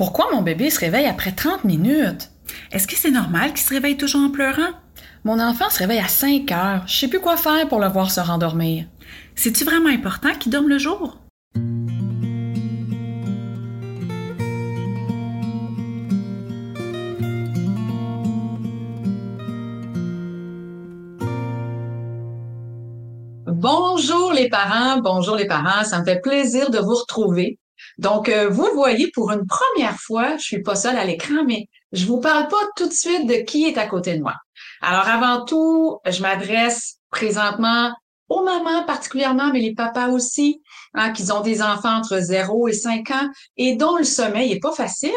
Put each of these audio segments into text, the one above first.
Pourquoi mon bébé se réveille après 30 minutes? Est-ce que c'est normal qu'il se réveille toujours en pleurant? Mon enfant se réveille à 5 heures. Je sais plus quoi faire pour le voir se rendormir. C'est-tu vraiment important qu'il dorme le jour? Bonjour les parents, bonjour les parents, ça me fait plaisir de vous retrouver. Donc, euh, vous voyez, pour une première fois, je suis pas seule à l'écran, mais je vous parle pas tout de suite de qui est à côté de moi. Alors, avant tout, je m'adresse présentement aux mamans particulièrement, mais les papas aussi, hein, qui ont des enfants entre 0 et 5 ans et dont le sommeil est pas facile,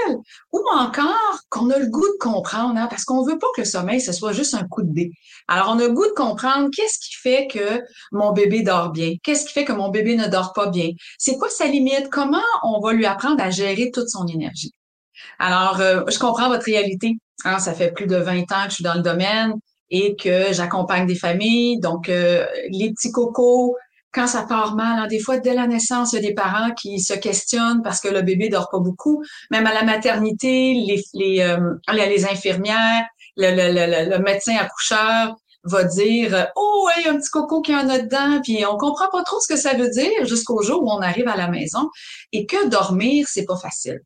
ou encore qu'on a le goût de comprendre, hein, parce qu'on veut pas que le sommeil, ce soit juste un coup de dé. Alors, on a le goût de comprendre qu'est-ce qui fait que mon bébé dort bien, qu'est-ce qui fait que mon bébé ne dort pas bien, c'est quoi sa limite, comment on va lui apprendre à gérer toute son énergie? Alors, euh, je comprends votre réalité. Hein, ça fait plus de 20 ans que je suis dans le domaine et que j'accompagne des familles. Donc, euh, les petits cocos, quand ça part mal, hein, des fois, dès la naissance, il y a des parents qui se questionnent parce que le bébé dort pas beaucoup. Même à la maternité, les, les, euh, les infirmières, le, le, le, médecin accoucheur va dire oh il y a un petit coco qui en a dedans puis on comprend pas trop ce que ça veut dire jusqu'au jour où on arrive à la maison et que dormir c'est pas facile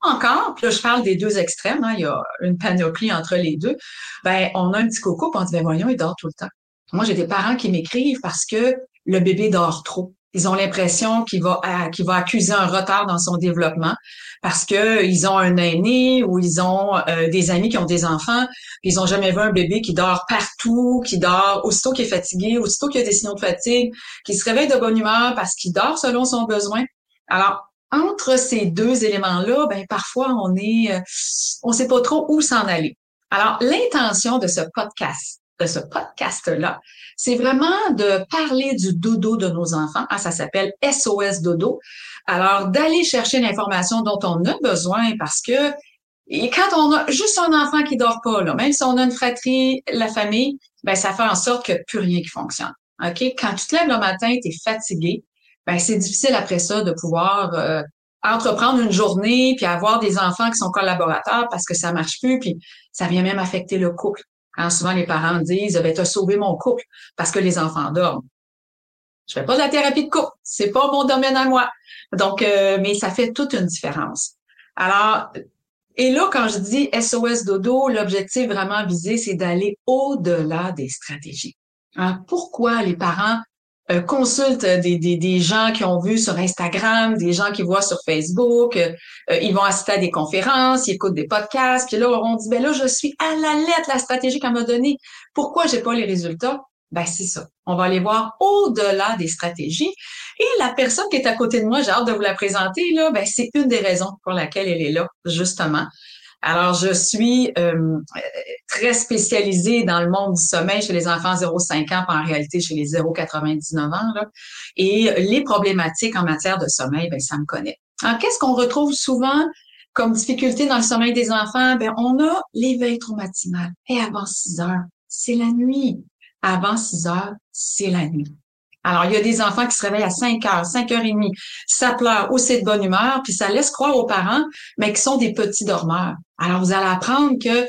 encore, puis là, je parle des deux extrêmes, hein, il y a une panoplie entre les deux, ben, on a un petit coco, puis on dit, ben voyons, il dort tout le temps. Moi, j'ai des parents qui m'écrivent parce que le bébé dort trop. Ils ont l'impression qu'il va, qu'il va accuser un retard dans son développement parce que ils ont un aîné ou ils ont euh, des amis qui ont des enfants, puis ils ont jamais vu un bébé qui dort partout, qui dort aussitôt qu'il est fatigué, aussitôt qu'il y a des signaux de fatigue, qui se réveille de bonne humeur parce qu'il dort selon son besoin. Alors, entre ces deux éléments-là, ben parfois on est, euh, on sait pas trop où s'en aller. Alors l'intention de ce podcast, de ce podcast-là, c'est vraiment de parler du dodo de nos enfants. Ah, ça s'appelle SOS dodo. Alors d'aller chercher l'information dont on a besoin parce que et quand on a juste un enfant qui dort pas, là, même si on a une fratrie, la famille, ben ça fait en sorte que plus rien qui fonctionne. OK? Quand tu te lèves le matin, tu es fatigué, ben c'est difficile après ça de pouvoir euh, entreprendre une journée puis avoir des enfants qui sont collaborateurs parce que ça marche plus puis ça vient même affecter le couple. Quand souvent les parents disent ben t'as sauvé mon couple parce que les enfants dorment. Je fais pas de la thérapie de couple, c'est pas mon domaine à moi. Donc euh, mais ça fait toute une différence. Alors et là quand je dis SOS dodo, l'objectif vraiment visé c'est d'aller au-delà des stratégies. Hein? Pourquoi les parents euh, consultent des, des, des, gens qui ont vu sur Instagram, des gens qui voient sur Facebook, euh, euh, ils vont assister à des conférences, ils écoutent des podcasts, puis là, on dit, ben là, je suis à la lettre la stratégie qu'elle m'a donnée. Pourquoi j'ai pas les résultats? Ben, c'est ça. On va aller voir au-delà des stratégies. Et la personne qui est à côté de moi, j'ai hâte de vous la présenter, là, ben, c'est une des raisons pour laquelle elle est là, justement. Alors, je suis euh, très spécialisée dans le monde du sommeil chez les enfants 0,5 ans, en réalité chez les 0,99 ans. Et les problématiques en matière de sommeil, ben ça me connaît. Alors, qu'est-ce qu'on retrouve souvent comme difficulté dans le sommeil des enfants? Ben, on a l'éveil trop matinal. Et avant 6 heures, c'est la nuit. Avant 6 heures, c'est la nuit. Alors, il y a des enfants qui se réveillent à 5 heures, 5 heures et demie, ça pleure aussi de bonne humeur, puis ça laisse croire aux parents, mais qui sont des petits dormeurs. Alors, vous allez apprendre que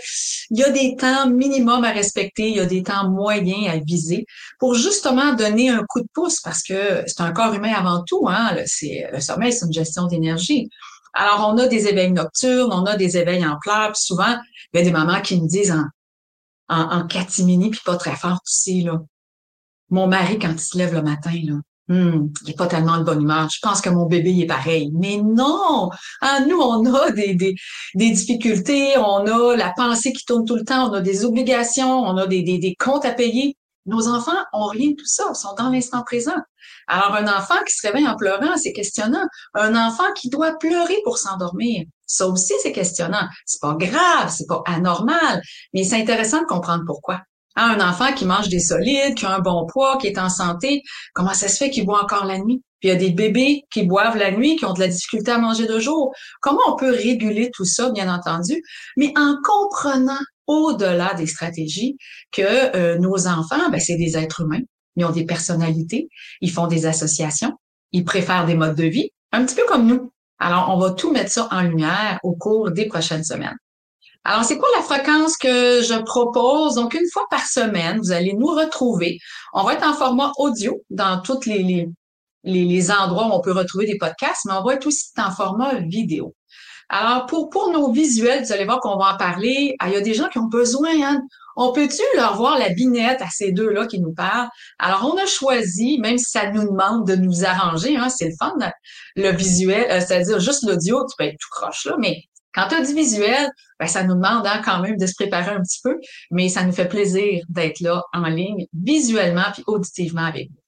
il y a des temps minimum à respecter, il y a des temps moyens à viser pour justement donner un coup de pouce parce que c'est un corps humain avant tout, hein. Le, sommeil, c'est une gestion d'énergie. Alors, on a des éveils nocturnes, on a des éveils en pleurs, puis souvent, il y a des mamans qui me disent en, en, en catimini, puis pas très fort aussi, là. Mon mari, quand il se lève le matin, là, hmm, il n'est pas tellement de bonne humeur. Je pense que mon bébé est pareil. Mais non! Ah, nous, on a des, des, des, difficultés, on a la pensée qui tourne tout le temps, on a des obligations, on a des, des, des comptes à payer. Nos enfants ont rien de tout ça, sont dans l'instant présent. Alors, un enfant qui se réveille en pleurant, c'est questionnant. Un enfant qui doit pleurer pour s'endormir, ça aussi, c'est questionnant. C'est pas grave, c'est pas anormal, mais c'est intéressant de comprendre pourquoi. Hein, un enfant qui mange des solides, qui a un bon poids, qui est en santé, comment ça se fait qu'il boit encore la nuit? Puis il y a des bébés qui boivent la nuit, qui ont de la difficulté à manger de jour. Comment on peut réguler tout ça, bien entendu, mais en comprenant au-delà des stratégies que euh, nos enfants, ben, c'est des êtres humains, ils ont des personnalités, ils font des associations, ils préfèrent des modes de vie, un petit peu comme nous. Alors, on va tout mettre ça en lumière au cours des prochaines semaines. Alors, c'est quoi la fréquence que je propose? Donc, une fois par semaine, vous allez nous retrouver. On va être en format audio dans tous les, les, les, endroits où on peut retrouver des podcasts, mais on va être aussi en format vidéo. Alors, pour, pour nos visuels, vous allez voir qu'on va en parler. Ah, il y a des gens qui ont besoin, hein, on peut-tu leur voir la binette à ces deux-là qui nous parlent? Alors, on a choisi, même si ça nous demande de nous arranger, hein, c'est le fun, le visuel, euh, c'est-à-dire juste l'audio, tu peux être tout croche là, mais quand tu as du visuel, ben, ça nous demande hein, quand même de se préparer un petit peu, mais ça nous fait plaisir d'être là en ligne, visuellement puis auditivement avec vous.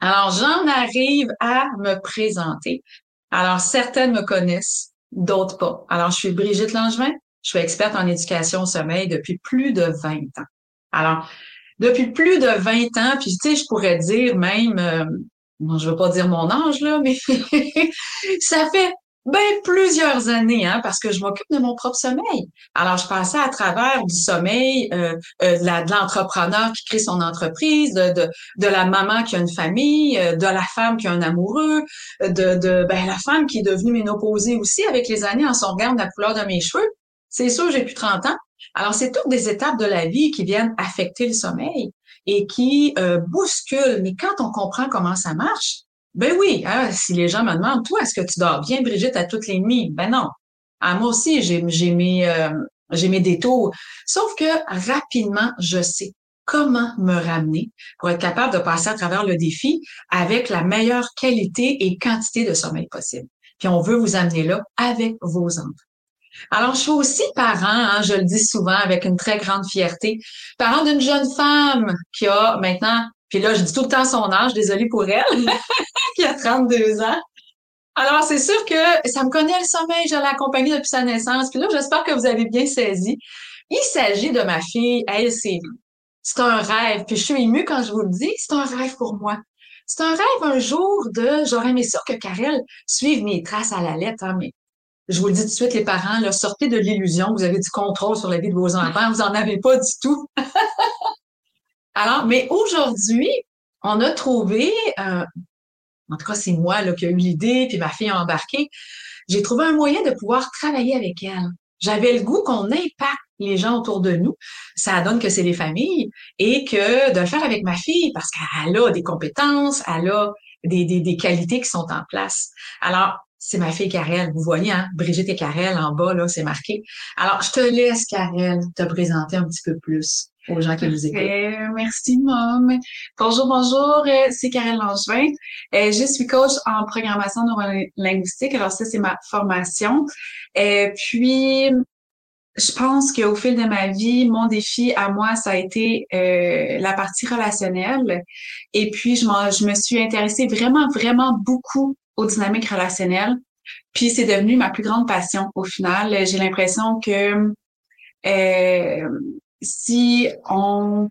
Alors, j'en arrive à me présenter. Alors, certaines me connaissent, d'autres pas. Alors, je suis Brigitte Langevin, je suis experte en éducation au sommeil depuis plus de 20 ans. Alors, depuis plus de 20 ans, puis tu sais, je pourrais dire même, euh, je veux pas dire mon âge, là, mais ça fait ben, plusieurs années, hein, parce que je m'occupe de mon propre sommeil. Alors, je passais à travers du sommeil euh, euh de l'entrepreneur qui crée son entreprise, de, de, de, la maman qui a une famille, euh, de la femme qui a un amoureux, de, de ben, la femme qui est devenue ménopausée aussi avec les années en son regard la couleur de mes cheveux. C'est sûr, j'ai plus 30 ans. Alors, c'est toutes des étapes de la vie qui viennent affecter le sommeil et qui bousculent. Mais quand on comprend comment ça marche, ben oui, hein, si les gens me demandent, toi, est-ce que tu dors bien, Brigitte, à toutes les nuits? Ben non. Ah, moi aussi, j'ai, mes, euh, j'ai mes détours. Sauf que rapidement, je sais comment me ramener pour être capable de passer à travers le défi avec la meilleure qualité et quantité de sommeil possible. Puis on veut vous amener là avec vos enfants. Alors, je suis aussi parent, hein, je le dis souvent avec une très grande fierté, parent d'une jeune femme qui a maintenant, puis là, je dis tout le temps son âge, désolée pour elle, qui a 32 ans. Alors, c'est sûr que ça me connaît le sommeil, je l'ai accompagnée depuis sa naissance. Puis là, j'espère que vous avez bien saisi. Il s'agit de ma fille, elle, c'est, c'est un rêve. Puis je suis émue quand je vous le dis, c'est un rêve pour moi. C'est un rêve un jour de, j'aurais aimé ça que Karel suive mes traces à la lettre, hein, mais je vous le dis tout de suite, les parents, là, sortez de l'illusion que vous avez du contrôle sur la vie de vos enfants. Vous en avez pas du tout. Alors, mais aujourd'hui, on a trouvé, euh, en tout cas, c'est moi là, qui a eu l'idée, puis ma fille a embarqué. J'ai trouvé un moyen de pouvoir travailler avec elle. J'avais le goût qu'on impacte les gens autour de nous. Ça donne que c'est les familles et que de le faire avec ma fille parce qu'elle a des compétences, elle a des, des, des qualités qui sont en place. Alors, c'est ma fille Karel. Vous voyez, hein? Brigitte et Karel en bas, là, c'est marqué. Alors, je te laisse, Karel, te présenter un petit peu plus aux gens qui nous écoutent. Euh, merci, Mom. Bonjour, bonjour. Euh, c'est Karel Langevin. Euh, je suis coach en programmation neurolinguistique. Alors, ça, c'est ma formation. Et puis, je pense qu'au fil de ma vie, mon défi à moi, ça a été la partie relationnelle. Et puis, je, je me suis intéressée vraiment, vraiment beaucoup aux dynamiques relationnelles. Puis c'est devenu ma plus grande passion au final. J'ai l'impression que euh, si on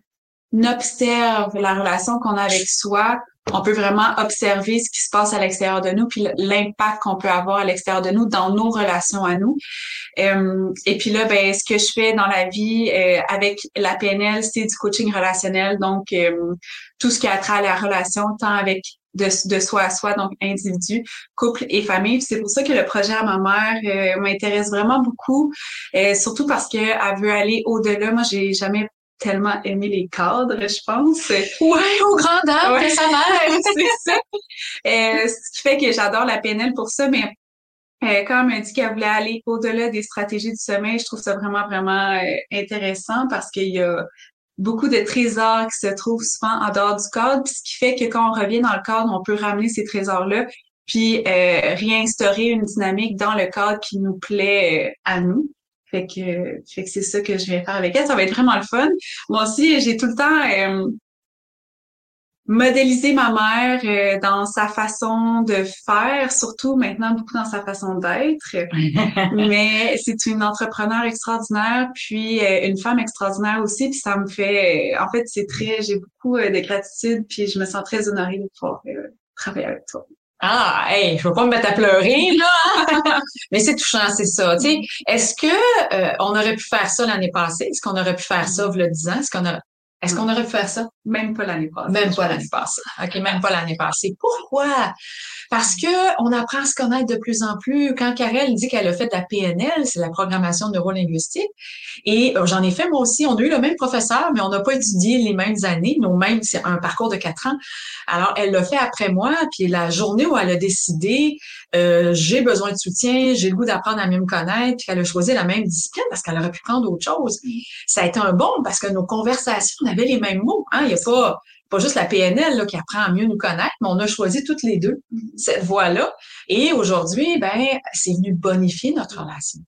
observe la relation qu'on a avec soi, on peut vraiment observer ce qui se passe à l'extérieur de nous, puis l'impact qu'on peut avoir à l'extérieur de nous dans nos relations à nous. Euh, et puis là, ben, ce que je fais dans la vie euh, avec la PNL, c'est du coaching relationnel, donc euh, tout ce qui a à la relation, tant avec de, de soi à soi, donc individu, couple et famille. C'est pour ça que le projet à ma mère m'intéresse vraiment beaucoup, surtout parce qu'elle veut aller au-delà. Moi, j'ai jamais tellement aimé les cadres, je pense. Ouais, au grand dame ouais. sa mère, c'est ça. Euh, ce qui fait que j'adore la PNL pour ça, mais euh, quand elle m'a dit qu'elle voulait aller au-delà des stratégies du sommeil, je trouve ça vraiment, vraiment euh, intéressant parce qu'il y a beaucoup de trésors qui se trouvent souvent en dehors du cadre, ce qui fait que quand on revient dans le cadre, on peut ramener ces trésors-là, puis euh, réinstaurer une dynamique dans le cadre qui nous plaît euh, à nous. Fait que, fait que c'est ça que je vais faire avec elle. Ça va être vraiment le fun. Moi aussi, j'ai tout le temps euh, modélisé ma mère euh, dans sa façon de faire, surtout maintenant beaucoup dans sa façon d'être. Mais c'est une entrepreneur extraordinaire, puis euh, une femme extraordinaire aussi. Puis ça me fait, en fait, c'est très, j'ai beaucoup de gratitude, puis je me sens très honorée de pouvoir travailler avec toi. Ah, hey, je veux pas me mettre à pleurer, là. Mais c'est touchant, c'est ça. Tu sais, est-ce que euh, on aurait pu faire ça l'année passée? Est-ce qu'on aurait pu faire ça, le disant? Est-ce qu'on a, est-ce qu'on aurait pu faire ça? Même pas l'année passée. Même pas l'année passée. OK, même pas l'année passée. Pourquoi? Parce que on apprend à se connaître de plus en plus. Quand Karel dit qu'elle a fait de la PNL, c'est la programmation neurolinguistique, et euh, j'en ai fait moi aussi. On a eu le même professeur, mais on n'a pas étudié les mêmes années. Nous mêmes, c'est un parcours de quatre ans. Alors, elle l'a fait après moi, puis la journée où elle a décidé, euh, j'ai besoin de soutien, j'ai le goût d'apprendre à mieux me connaître, puis qu'elle a choisi la même discipline parce qu'elle aurait pu prendre autre chose. Ça a été un bon parce que nos conversations, on avait les mêmes mots. Hein? Il n'y a pas juste la PNL qui apprend à mieux nous connaître, mais on a choisi toutes les deux cette voie-là. Et aujourd'hui, ben, c'est venu bonifier notre relation.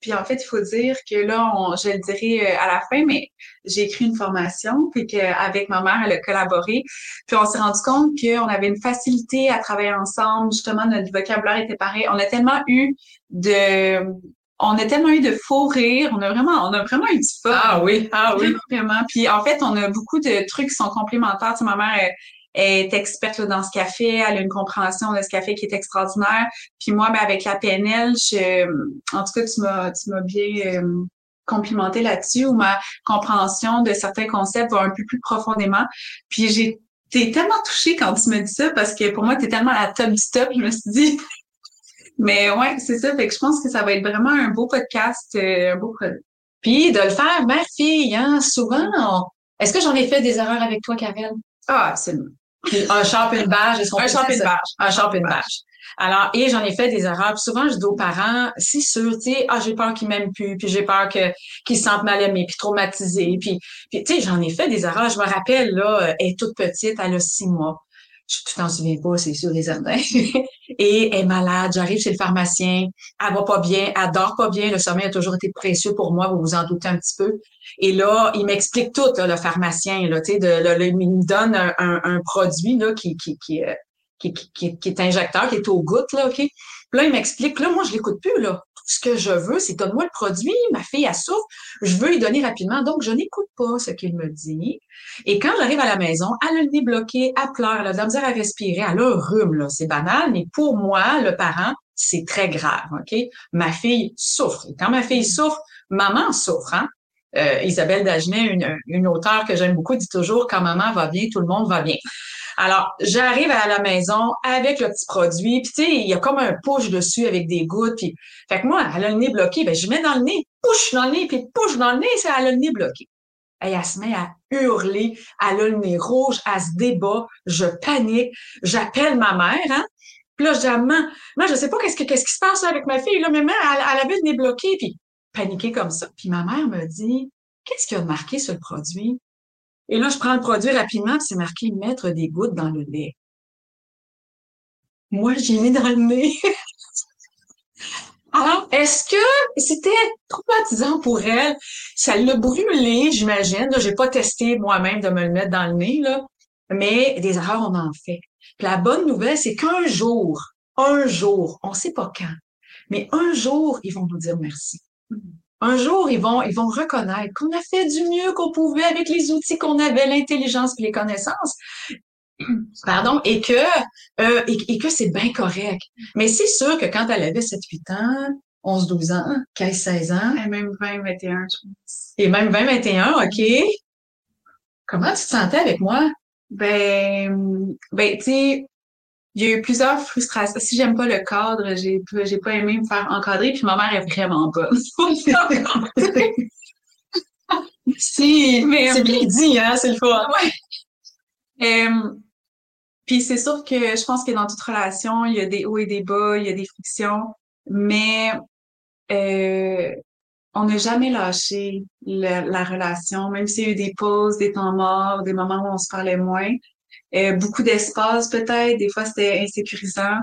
Puis en fait, il faut dire que là, on, je le dirai euh, à la fin, mais j'ai écrit une formation, puis qu'avec ma mère, elle a collaboré. Puis on s'est rendu compte qu'on avait une facilité à travailler ensemble. Justement, notre vocabulaire était pareil. On a tellement eu de on a tellement eu de faux rires, on a vraiment, on a vraiment eu du fun. Ah oui, ah oui. Vraiment. Puis en fait, on a beaucoup de trucs qui sont complémentaires. Tu sais, ma mère est experte dans ce café, elle a une compréhension de ce café qui est extraordinaire. Puis moi, ben, avec la PNL, je, en tout cas, tu m'as, tu m'as bien euh, complimenté là-dessus, où ma compréhension de certains concepts va un peu plus profondément. Puis j'ai été tellement touchée quand tu me dis ça parce que pour moi, tu es tellement à la top du top. Je me suis dit, mais ouais, c'est ça. Fait que je pense que ça va être vraiment un beau podcast, euh, un beau produit. Puis de le faire mère-fille, hein, souvent. Est-ce que j'en ai fait des erreurs avec toi, Karel? Ah, absolument. un champ une bâche. Un champ une bâche. Un champ une bâche. Alors, et j'en ai fait des erreurs. Puis souvent, je dis aux parents, c'est sûr, tu sais, ah, j'ai peur qu'ils m'aiment plus, puis j'ai peur que qu'ils se sentent mal aimés, puis traumatisés. Puis, puis tu sais, j'en ai fait des erreurs. Je me rappelle, là, elle est toute petite, elle a six mois tu t'en souviens pas, c'est sûr et certain. et elle est malade, j'arrive chez le pharmacien, elle va pas bien, elle dort pas bien, le sommeil a toujours été précieux pour moi, vous vous en doutez un petit peu. Et là, il m'explique tout, le pharmacien, là, de, il me donne un, un, produit là, qui, qui, qui, euh, qui, qui, qui, est injecteur, qui est au goutte, là, OK? Puis là, il m'explique, là, moi, je l'écoute plus, là ce que je veux, c'est donne-moi le produit, ma fille, a souffre, je veux lui donner rapidement. Donc, je n'écoute pas ce qu'il me dit. Et quand j'arrive à la maison, elle a le nez elle pleure, elle a de la misère à respirer, elle a un rhume, là. C'est banal, mais pour moi, le parent, c'est très grave, OK? Ma fille souffre. Et quand ma fille souffre, maman souffre, hein? Euh, Isabelle Dagenet, une, une auteure que j'aime beaucoup, dit toujours quand maman va bien, tout le monde va bien. Alors, j'arrive à la maison avec le petit produit, puis tu sais, il y a comme un push dessus avec des gouttes, puis fait que moi, elle a le nez bloqué, ben je mets dans le nez, push dans le nez, puis push dans le nez, c'est elle a le nez bloqué. Et elle se met à hurler, elle a le nez rouge, elle se débat, je panique, j'appelle ma mère, hein. Puis là, je dis je sais pas qu'est-ce, qu'est-ce qui se passe avec ma fille, là, mais maman, elle, elle avait le nez bloqué, puis paniqué comme ça. Puis ma mère me dit, qu'est-ce qu'il a marqué sur le produit? Et là, je prends le produit rapidement, c'est marqué mettre des gouttes dans le lait. Moi, j'ai mis dans le nez. Alors, est-ce que c'était traumatisant pour elle? Ça l'a brûlé, j'imagine. J'ai pas testé moi-même de me le mettre dans le nez, là. Mais des erreurs, on en fait. La bonne nouvelle, c'est qu'un jour, un jour, on sait pas quand, mais un jour, ils vont nous dire merci. Un jour, ils vont, ils vont reconnaître qu'on a fait du mieux qu'on pouvait avec les outils qu'on avait, l'intelligence et les connaissances. Pardon, et que, euh, et, que c'est bien correct. Mais c'est sûr que quand elle avait 7-8 ans, 11, 12 ans, 15, 16 ans. Et même 20, 21, je pense. Et même 20, 21, OK. Comment tu te sentais avec moi? Ben, ben, tu sais, il y a eu plusieurs frustrations. Si j'aime pas le cadre, j'ai j'ai pas aimé me faire encadrer, puis ma mère est vraiment pas. si, mais c'est bien dit, hein, c'est le fun. Ouais. puis c'est sûr que je pense que dans toute relation, il y a des hauts et des bas, il y a des frictions, mais euh, on n'a jamais lâché la relation, même s'il y a eu des pauses, des temps morts, des moments où on se parlait moins. Euh, beaucoup d'espace peut-être, des fois c'était insécurisant.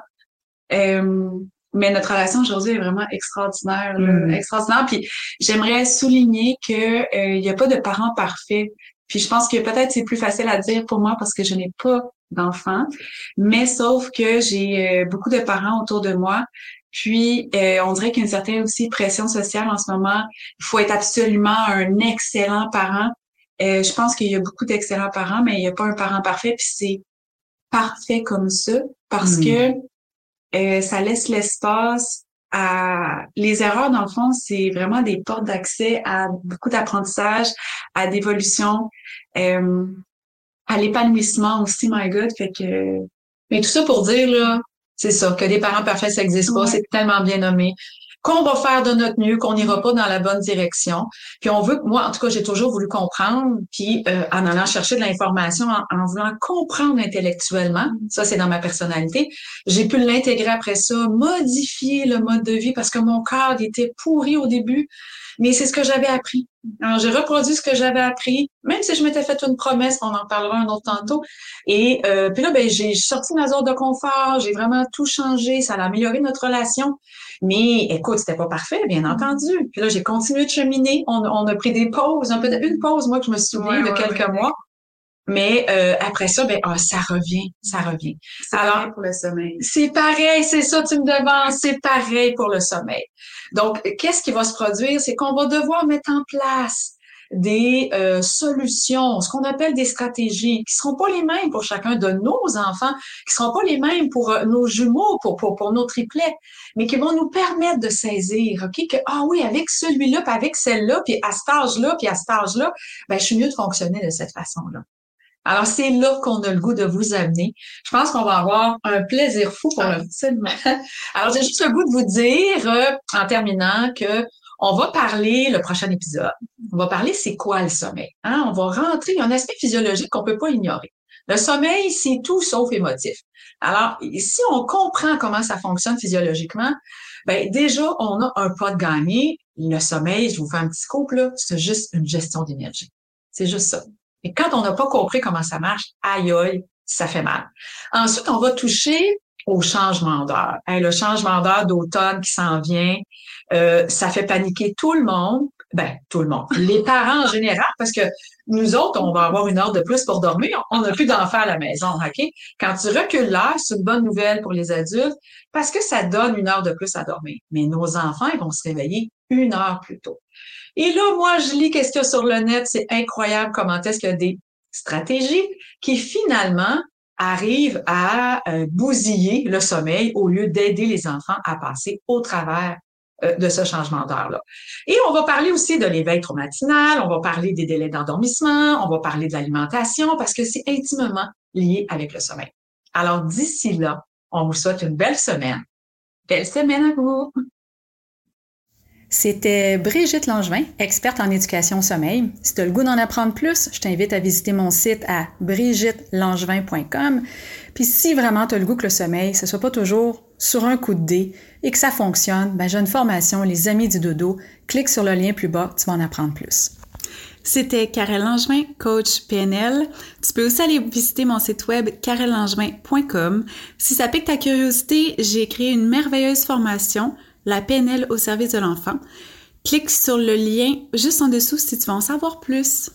Euh, mais notre relation aujourd'hui est vraiment extraordinaire, mm. extraordinaire. Puis j'aimerais souligner que euh, il n'y a pas de parents parfaits. Puis je pense que peut-être c'est plus facile à dire pour moi parce que je n'ai pas d'enfants, mais sauf que j'ai beaucoup de parents autour de moi. Puis on dirait qu'il y a une certaine aussi pression sociale en ce moment. Il faut être absolument un excellent parent euh, je pense qu'il y a beaucoup d'excellents parents, mais il n'y a pas un parent parfait, puis c'est parfait comme ça, parce hmm. que euh, ça laisse l'espace à les erreurs dans le fond c'est vraiment des portes d'accès à beaucoup d'apprentissage à d'évolution euh, à l'épanouissement aussi my god fait que mais tout ça pour dire là C'est ça, que des parents parfaits, ça n'existe pas. C'est tellement bien nommé qu'on va faire de notre mieux, qu'on n'ira pas dans la bonne direction. Puis on veut, moi en tout cas, j'ai toujours voulu comprendre, puis euh, en allant chercher de l'information, en, voulant comprendre intellectuellement, ça c'est dans ma personnalité, j'ai pu l'intégrer après ça, modifier le mode de vie parce que mon corps était pourri au début, mais c'est ce que j'avais appris. Alors, j'ai reproduit ce que j'avais appris, même si je m'étais fait une promesse, on en parlera un autre tantôt. Et euh, puis là, ben, j'ai sorti ma zone de confort, j'ai vraiment tout changé, ça a amélioré notre relation. Mais écoute, c'était pas parfait, bien entendu. Puis là, j'ai continué de cheminer. On, a pris des pauses, un peu une pause, moi, que je me souviens de quelques mois. Mais euh, après ça, ben ah, ça revient, ça revient. C'est pareil pour le sommeil. C'est pareil, c'est ça, tu me demandes, c'est pareil pour le sommeil. Donc, qu'est-ce qui va se produire? C'est qu'on va devoir mettre en place des euh, solutions, ce qu'on appelle des stratégies, qui seront pas les mêmes pour chacun de nos enfants, qui seront pas les mêmes pour euh, nos jumeaux, pour, pour, pour nos triplets, mais qui vont nous permettre de saisir, OK, que, ah oui, avec celui-là, puis avec celle-là, puis à cet âge-là, puis à cet âge-là, ben, je suis mieux de fonctionner de cette façon-là. Alors, c'est là qu'on a le goût de vous amener. Je pense qu'on va avoir un plaisir fou pour le... Alors, j'ai juste le goût de vous dire, euh, en terminant, que on va parler, le prochain épisode, on va parler c'est quoi le sommeil. Hein? On va rentrer, il y a un aspect physiologique qu'on peut pas ignorer. Le sommeil, c'est tout sauf émotif. Alors, si on comprend comment ça fonctionne physiologiquement, ben déjà, on a un pas de gagner. Le sommeil, je vous fais un petit couple, là, c'est juste une gestion d'énergie. C'est juste ça. Et quand on n'a pas compris comment ça marche, aïe aïe, ça fait mal. Ensuite, on va toucher au changement d'heure. le changement d'heure d'automne qui s'en vient, euh, ça fait paniquer tout le monde. Ben, tout le monde. Les parents en général, parce que nous autres, on va avoir une heure de plus pour dormir. On n'a plus d'enfants à la maison, OK? Quand tu recules l'heure, c'est une bonne nouvelle pour les adultes parce que ça donne une heure de plus à dormir. Mais nos enfants, ils vont se réveiller une heure plus tôt. Et là, moi, je lis qu'est-ce qu'il y a sur le net. C'est incroyable comment est-ce qu'il y a des stratégies qui finalement arrivent à euh, bousiller le sommeil au lieu d'aider les enfants à passer au travers euh, de ce changement d'heure-là. Et on va parler aussi de l'éveil matinal, on va parler des délais d'endormissement, on va parler de l'alimentation parce que c'est intimement lié avec le sommeil. Alors d'ici là, on vous souhaite une belle semaine. Belle semaine à vous! C'était Brigitte Langevin, experte en éducation au sommeil. Si tu as le goût d'en apprendre plus, je t'invite à visiter mon site à brigittelangevin.com. Puis si vraiment tu as le goût que le sommeil, ce soit pas toujours sur un coup de dé et que ça fonctionne, ben j'ai une formation Les Amis du Dodo. Clique sur le lien plus bas, tu vas en apprendre plus. C'était Karel Langevin, coach PNL. Tu peux aussi aller visiter mon site web karellangevin.com. Si ça pique ta curiosité, j'ai créé une merveilleuse formation la PNL au service de l'enfant. Clique sur le lien juste en dessous si tu veux en savoir plus.